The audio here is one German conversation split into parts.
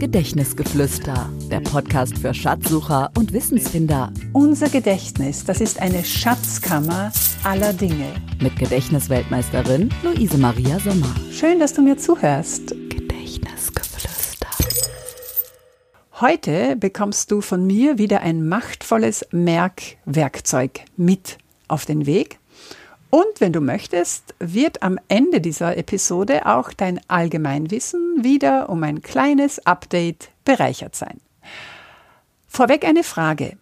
Gedächtnisgeflüster, der Podcast für Schatzsucher und Wissensfinder. Unser Gedächtnis, das ist eine Schatzkammer aller Dinge. Mit Gedächtnisweltmeisterin Luise Maria Sommer. Schön, dass du mir zuhörst. Gedächtnisgeflüster. Heute bekommst du von mir wieder ein machtvolles Merkwerkzeug mit auf den Weg. Und wenn du möchtest, wird am Ende dieser Episode auch dein Allgemeinwissen wieder um ein kleines Update bereichert sein. Vorweg eine Frage.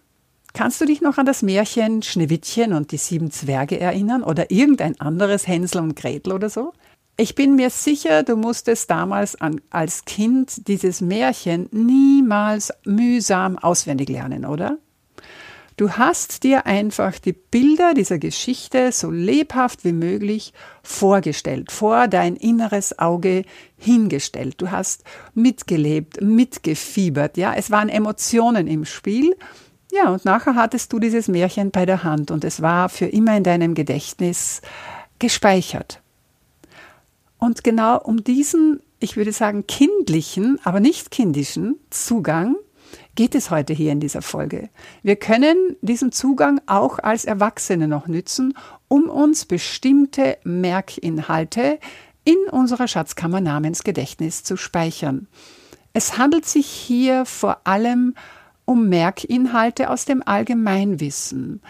Kannst du dich noch an das Märchen Schneewittchen und die sieben Zwerge erinnern oder irgendein anderes Hänsel und Gretel oder so? Ich bin mir sicher, du musstest damals an, als Kind dieses Märchen niemals mühsam auswendig lernen, oder? Du hast dir einfach die Bilder dieser Geschichte so lebhaft wie möglich vorgestellt, vor dein inneres Auge hingestellt. Du hast mitgelebt, mitgefiebert, ja. Es waren Emotionen im Spiel. Ja, und nachher hattest du dieses Märchen bei der Hand und es war für immer in deinem Gedächtnis gespeichert. Und genau um diesen, ich würde sagen, kindlichen, aber nicht kindischen Zugang geht es heute hier in dieser Folge. Wir können diesen Zugang auch als Erwachsene noch nützen, um uns bestimmte Merkinhalte in unserer Schatzkammer namens Gedächtnis zu speichern. Es handelt sich hier vor allem um Merkinhalte aus dem Allgemeinwissen,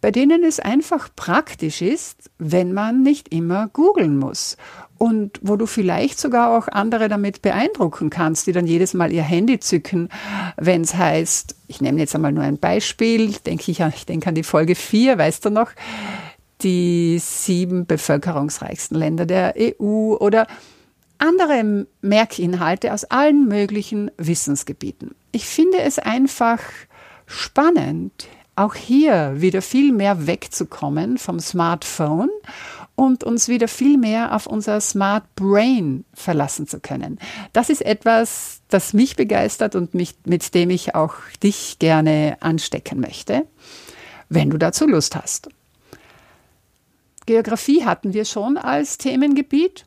bei denen es einfach praktisch ist, wenn man nicht immer googeln muss und wo du vielleicht sogar auch andere damit beeindrucken kannst, die dann jedes Mal ihr Handy zücken, wenn es heißt, ich nehme jetzt einmal nur ein Beispiel, denke ich, ich denke an die Folge 4, weißt du noch, die sieben bevölkerungsreichsten Länder der EU oder andere Merkinhalte aus allen möglichen Wissensgebieten. Ich finde es einfach spannend, auch hier wieder viel mehr wegzukommen vom Smartphone und uns wieder viel mehr auf unser Smart Brain verlassen zu können. Das ist etwas, das mich begeistert und mich, mit dem ich auch dich gerne anstecken möchte, wenn du dazu Lust hast. Geografie hatten wir schon als Themengebiet.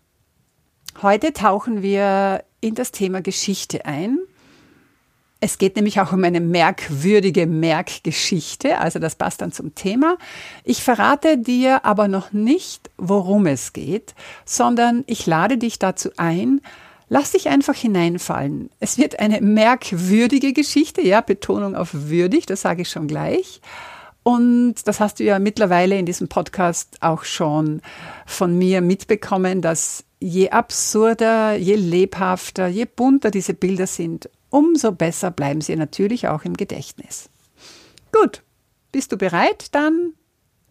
Heute tauchen wir in das Thema Geschichte ein. Es geht nämlich auch um eine merkwürdige Merkgeschichte, also das passt dann zum Thema. Ich verrate dir aber noch nicht, worum es geht, sondern ich lade dich dazu ein, lass dich einfach hineinfallen. Es wird eine merkwürdige Geschichte, ja, Betonung auf würdig, das sage ich schon gleich. Und das hast du ja mittlerweile in diesem Podcast auch schon von mir mitbekommen, dass je absurder, je lebhafter, je bunter diese Bilder sind, umso besser bleiben sie natürlich auch im Gedächtnis. Gut, bist du bereit? Dann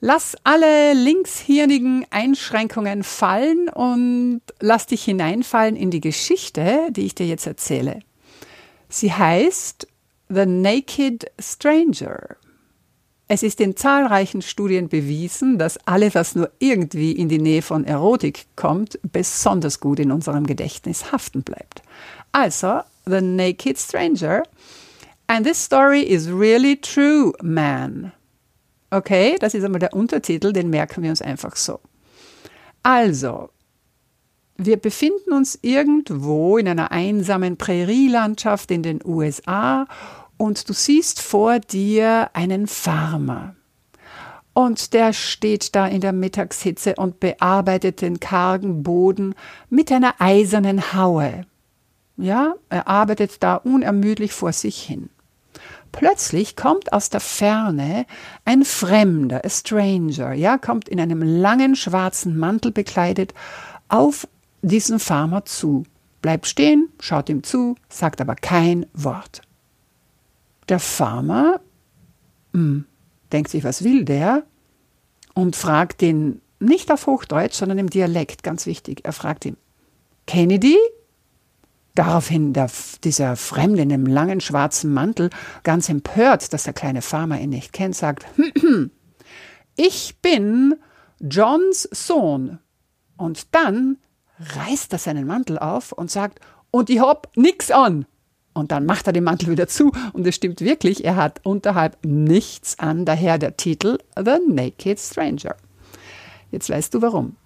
lass alle linkshirnigen Einschränkungen fallen und lass dich hineinfallen in die Geschichte, die ich dir jetzt erzähle. Sie heißt The Naked Stranger. Es ist in zahlreichen Studien bewiesen, dass alles, was nur irgendwie in die Nähe von Erotik kommt, besonders gut in unserem Gedächtnis haften bleibt. Also The Naked Stranger. And this story is really true, man. Okay, das ist einmal der Untertitel, den merken wir uns einfach so. Also, wir befinden uns irgendwo in einer einsamen Prärielandschaft in den USA und du siehst vor dir einen Farmer. Und der steht da in der Mittagshitze und bearbeitet den kargen Boden mit einer eisernen Haue. Ja, er arbeitet da unermüdlich vor sich hin. Plötzlich kommt aus der Ferne ein Fremder, a stranger, ja, kommt in einem langen schwarzen Mantel bekleidet auf diesen Farmer zu, bleibt stehen, schaut ihm zu, sagt aber kein Wort. Der Farmer mh, hm, denkt sich, was will der? Und fragt ihn nicht auf Hochdeutsch, sondern im Dialekt, ganz wichtig. Er fragt ihn, Kennedy? Daraufhin der, dieser Fremde in dem langen schwarzen Mantel, ganz empört, dass der kleine Farmer ihn nicht kennt, sagt, ich bin Johns Sohn. Und dann reißt er seinen Mantel auf und sagt, und ich hab nix an. Und dann macht er den Mantel wieder zu und es stimmt wirklich, er hat unterhalb nichts an, daher der Titel The Naked Stranger. Jetzt weißt du warum.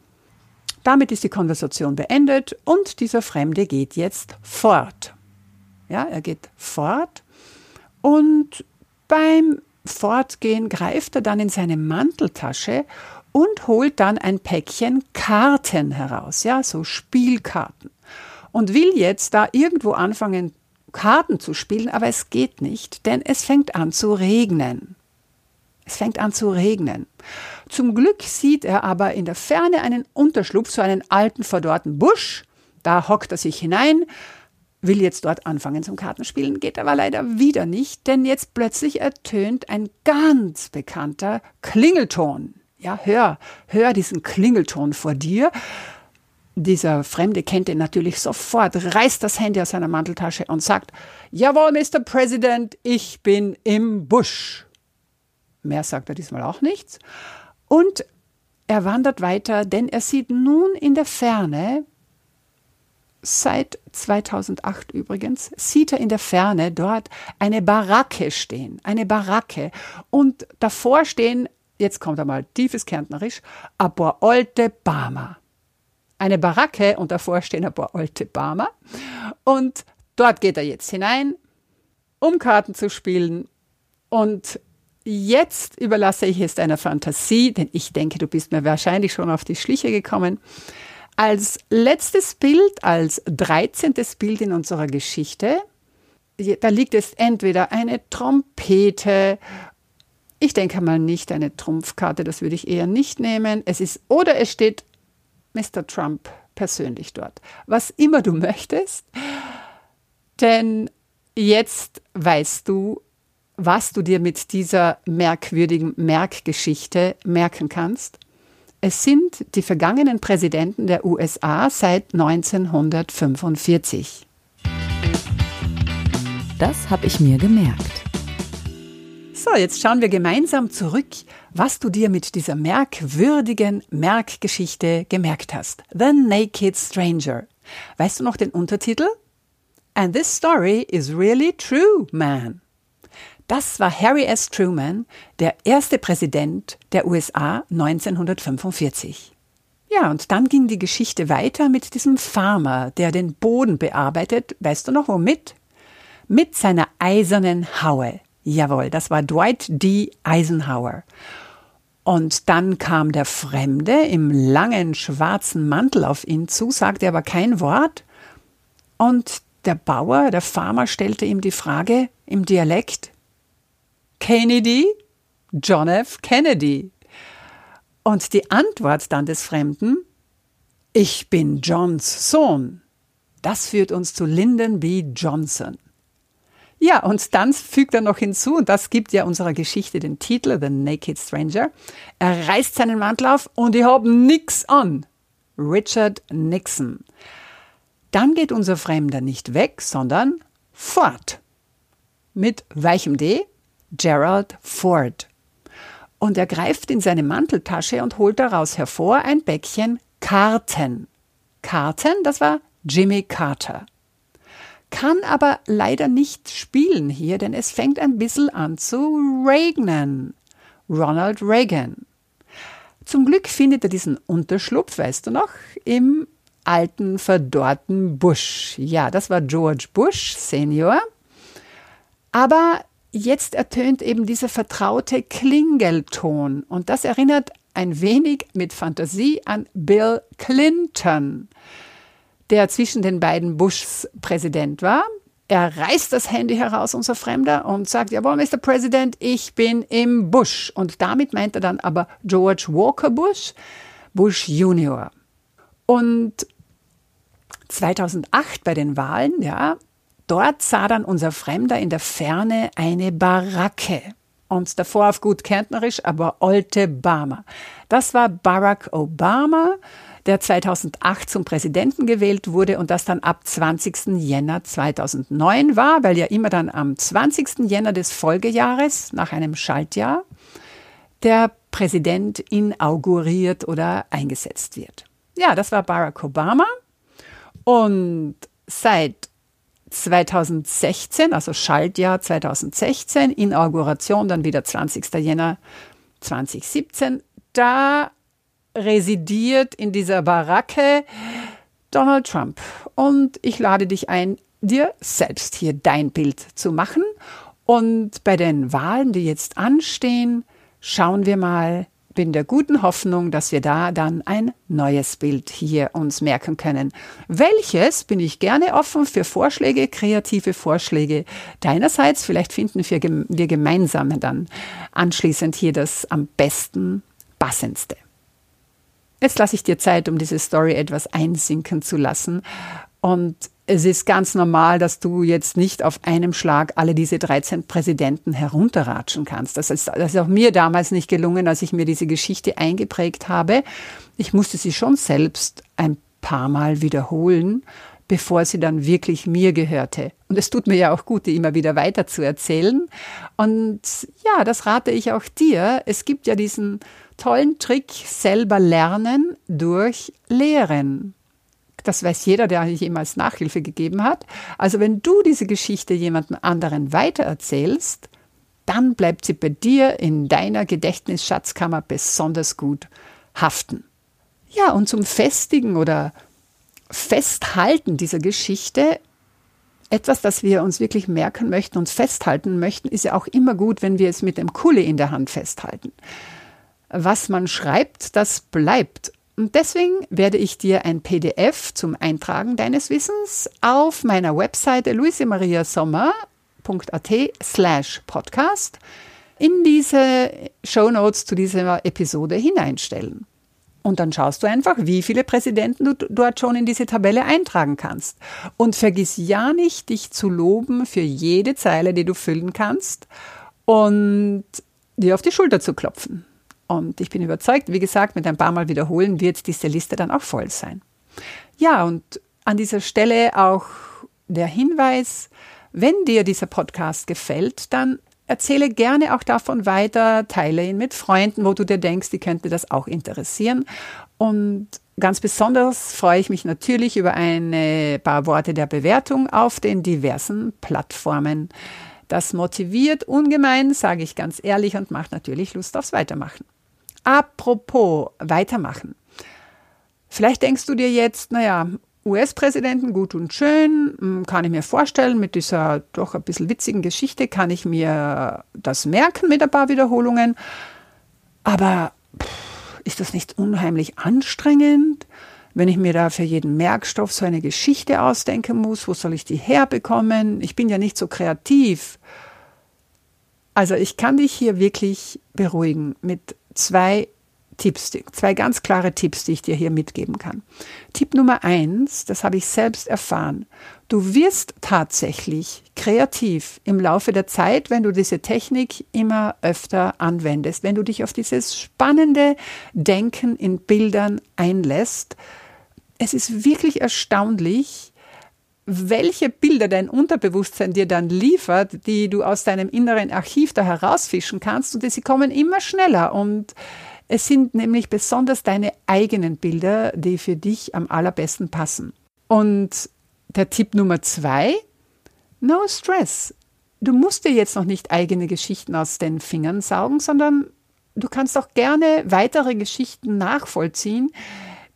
Damit ist die Konversation beendet und dieser Fremde geht jetzt fort. Ja, er geht fort und beim Fortgehen greift er dann in seine Manteltasche und holt dann ein Päckchen Karten heraus, ja, so Spielkarten. Und will jetzt da irgendwo anfangen, Karten zu spielen, aber es geht nicht, denn es fängt an zu regnen. Es fängt an zu regnen. Zum Glück sieht er aber in der Ferne einen Unterschlupf, so einen alten, verdorrten Busch. Da hockt er sich hinein, will jetzt dort anfangen zum Kartenspielen, geht aber leider wieder nicht, denn jetzt plötzlich ertönt ein ganz bekannter Klingelton. Ja, hör, hör diesen Klingelton vor dir. Dieser Fremde kennt ihn natürlich sofort, reißt das Handy aus seiner Manteltasche und sagt, Jawohl, Mr. President, ich bin im Busch. Mehr sagt er diesmal auch nichts. Und er wandert weiter, denn er sieht nun in der Ferne seit 2008 übrigens, sieht er in der Ferne dort eine Baracke stehen, eine Baracke. Und davor stehen, jetzt kommt einmal tiefes Kärntnerisch, ein paar alte Barmer. Eine Baracke und davor stehen ein paar alte Barmer. Und dort geht er jetzt hinein, um Karten zu spielen. Und jetzt überlasse ich es deiner Fantasie, denn ich denke, du bist mir wahrscheinlich schon auf die Schliche gekommen. Als letztes Bild, als 13. Bild in unserer Geschichte, da liegt es entweder eine Trompete, ich denke mal nicht eine Trumpfkarte, das würde ich eher nicht nehmen. Es ist, oder es steht Mr. Trump persönlich dort. Was immer du möchtest, denn jetzt weißt du, was du dir mit dieser merkwürdigen Merkgeschichte merken kannst. Es sind die vergangenen Präsidenten der USA seit 1945. Das habe ich mir gemerkt. So, jetzt schauen wir gemeinsam zurück, was du dir mit dieser merkwürdigen Merkgeschichte gemerkt hast. The Naked Stranger. Weißt du noch den Untertitel? And this story is really true, man. Das war Harry S. Truman, der erste Präsident der USA 1945. Ja, und dann ging die Geschichte weiter mit diesem Farmer, der den Boden bearbeitet. Weißt du noch womit? Mit seiner eisernen Haue. Jawohl, das war Dwight D. Eisenhower. Und dann kam der Fremde im langen schwarzen Mantel auf ihn zu, sagte aber kein Wort. Und der Bauer, der Farmer stellte ihm die Frage im Dialekt, Kennedy? John F. Kennedy. Und die Antwort dann des Fremden, ich bin Johns Sohn. Das führt uns zu Lyndon B. Johnson. Ja, und dann fügt er noch hinzu, und das gibt ja unserer Geschichte den Titel, The Naked Stranger. Er reißt seinen Mantel auf und ich hab nix an. Richard Nixon. Dann geht unser Fremder nicht weg, sondern fort. Mit weichem D Gerald Ford. Und er greift in seine Manteltasche und holt daraus hervor ein Päckchen Karten. Karten, das war Jimmy Carter. Kann aber leider nicht spielen hier, denn es fängt ein bisschen an zu regnen. Ronald Reagan. Zum Glück findet er diesen Unterschlupf, weißt du noch, im alten verdorrten Bush. Ja, das war George Bush Senior. Aber jetzt ertönt eben dieser vertraute Klingelton. Und das erinnert ein wenig mit Fantasie an Bill Clinton, der zwischen den beiden Bushs Präsident war. Er reißt das Handy heraus, unser Fremder, und sagt, jawohl, Mr. President, ich bin im Bush. Und damit meint er dann aber George Walker Bush, Bush Junior. Und 2008 bei den Wahlen, ja, Dort sah dann unser Fremder in der Ferne eine Baracke. Und davor auf gut Kärntnerisch, aber alte Barmer. Das war Barack Obama, der 2008 zum Präsidenten gewählt wurde und das dann ab 20. Jänner 2009 war, weil ja immer dann am 20. Jänner des Folgejahres, nach einem Schaltjahr, der Präsident inauguriert oder eingesetzt wird. Ja, das war Barack Obama. Und seit 2016, also Schaltjahr 2016, Inauguration dann wieder 20. Jänner 2017. Da residiert in dieser Baracke Donald Trump. Und ich lade dich ein, dir selbst hier dein Bild zu machen. Und bei den Wahlen, die jetzt anstehen, schauen wir mal, bin der guten Hoffnung, dass wir da dann ein neues Bild hier uns merken können. Welches bin ich gerne offen für Vorschläge, kreative Vorschläge deinerseits. Vielleicht finden wir, wir gemeinsam dann anschließend hier das am besten passendste. Jetzt lasse ich dir Zeit, um diese Story etwas einsinken zu lassen. Und es ist ganz normal, dass du jetzt nicht auf einem Schlag alle diese 13 Präsidenten herunterratschen kannst. Das ist, das ist auch mir damals nicht gelungen, als ich mir diese Geschichte eingeprägt habe. Ich musste sie schon selbst ein paar Mal wiederholen, bevor sie dann wirklich mir gehörte. Und es tut mir ja auch gut, die immer wieder weiter zu erzählen. Und ja, das rate ich auch dir. Es gibt ja diesen tollen Trick, selber lernen durch Lehren. Das weiß jeder, der jemals Nachhilfe gegeben hat. Also wenn du diese Geschichte jemandem anderen weitererzählst, dann bleibt sie bei dir in deiner Gedächtnisschatzkammer besonders gut haften. Ja, und zum Festigen oder Festhalten dieser Geschichte, etwas, das wir uns wirklich merken möchten und festhalten möchten, ist ja auch immer gut, wenn wir es mit dem Kuli in der Hand festhalten. Was man schreibt, das bleibt. Und deswegen werde ich dir ein PDF zum Eintragen deines Wissens auf meiner Webseite luisemariasommer.at slash podcast in diese Show Notes zu dieser Episode hineinstellen. Und dann schaust du einfach, wie viele Präsidenten du dort schon in diese Tabelle eintragen kannst. Und vergiss ja nicht, dich zu loben für jede Zeile, die du füllen kannst und dir auf die Schulter zu klopfen. Und ich bin überzeugt, wie gesagt, mit ein paar Mal wiederholen wird diese Liste dann auch voll sein. Ja, und an dieser Stelle auch der Hinweis, wenn dir dieser Podcast gefällt, dann erzähle gerne auch davon weiter, teile ihn mit Freunden, wo du dir denkst, die könnte das auch interessieren. Und ganz besonders freue ich mich natürlich über ein paar Worte der Bewertung auf den diversen Plattformen. Das motiviert ungemein, sage ich ganz ehrlich, und macht natürlich Lust aufs Weitermachen. Apropos weitermachen. Vielleicht denkst du dir jetzt, naja, US-Präsidenten, gut und schön, hm, kann ich mir vorstellen, mit dieser doch ein bisschen witzigen Geschichte kann ich mir das merken mit ein paar Wiederholungen. Aber pff, ist das nicht unheimlich anstrengend, wenn ich mir da für jeden Merkstoff so eine Geschichte ausdenken muss? Wo soll ich die herbekommen? Ich bin ja nicht so kreativ. Also ich kann dich hier wirklich beruhigen mit zwei Tipps, zwei ganz klare Tipps, die ich dir hier mitgeben kann. Tipp Nummer eins, das habe ich selbst erfahren. Du wirst tatsächlich kreativ im Laufe der Zeit, wenn du diese Technik immer öfter anwendest, wenn du dich auf dieses spannende Denken in Bildern einlässt. Es ist wirklich erstaunlich, welche Bilder dein Unterbewusstsein dir dann liefert, die du aus deinem inneren Archiv da herausfischen kannst und sie kommen immer schneller und es sind nämlich besonders deine eigenen Bilder, die für dich am allerbesten passen. Und der Tipp Nummer zwei, no stress. Du musst dir jetzt noch nicht eigene Geschichten aus den Fingern saugen, sondern du kannst auch gerne weitere Geschichten nachvollziehen,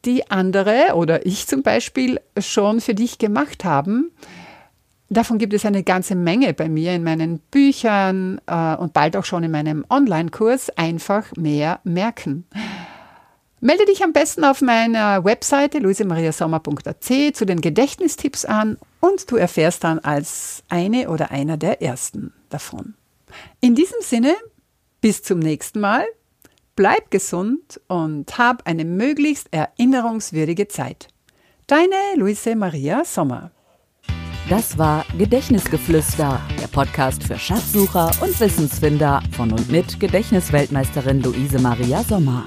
die andere oder ich zum Beispiel schon für dich gemacht haben. Davon gibt es eine ganze Menge bei mir in meinen Büchern äh, und bald auch schon in meinem Online-Kurs Einfach mehr merken. Melde dich am besten auf meiner Webseite luisemariasommer.at zu den Gedächtnistipps an und du erfährst dann als eine oder einer der ersten davon. In diesem Sinne, bis zum nächsten Mal. Bleib gesund und hab eine möglichst erinnerungswürdige Zeit. Deine Luise Maria Sommer. Das war Gedächtnisgeflüster, der Podcast für Schatzsucher und Wissensfinder von und mit Gedächtnisweltmeisterin Luise Maria Sommer.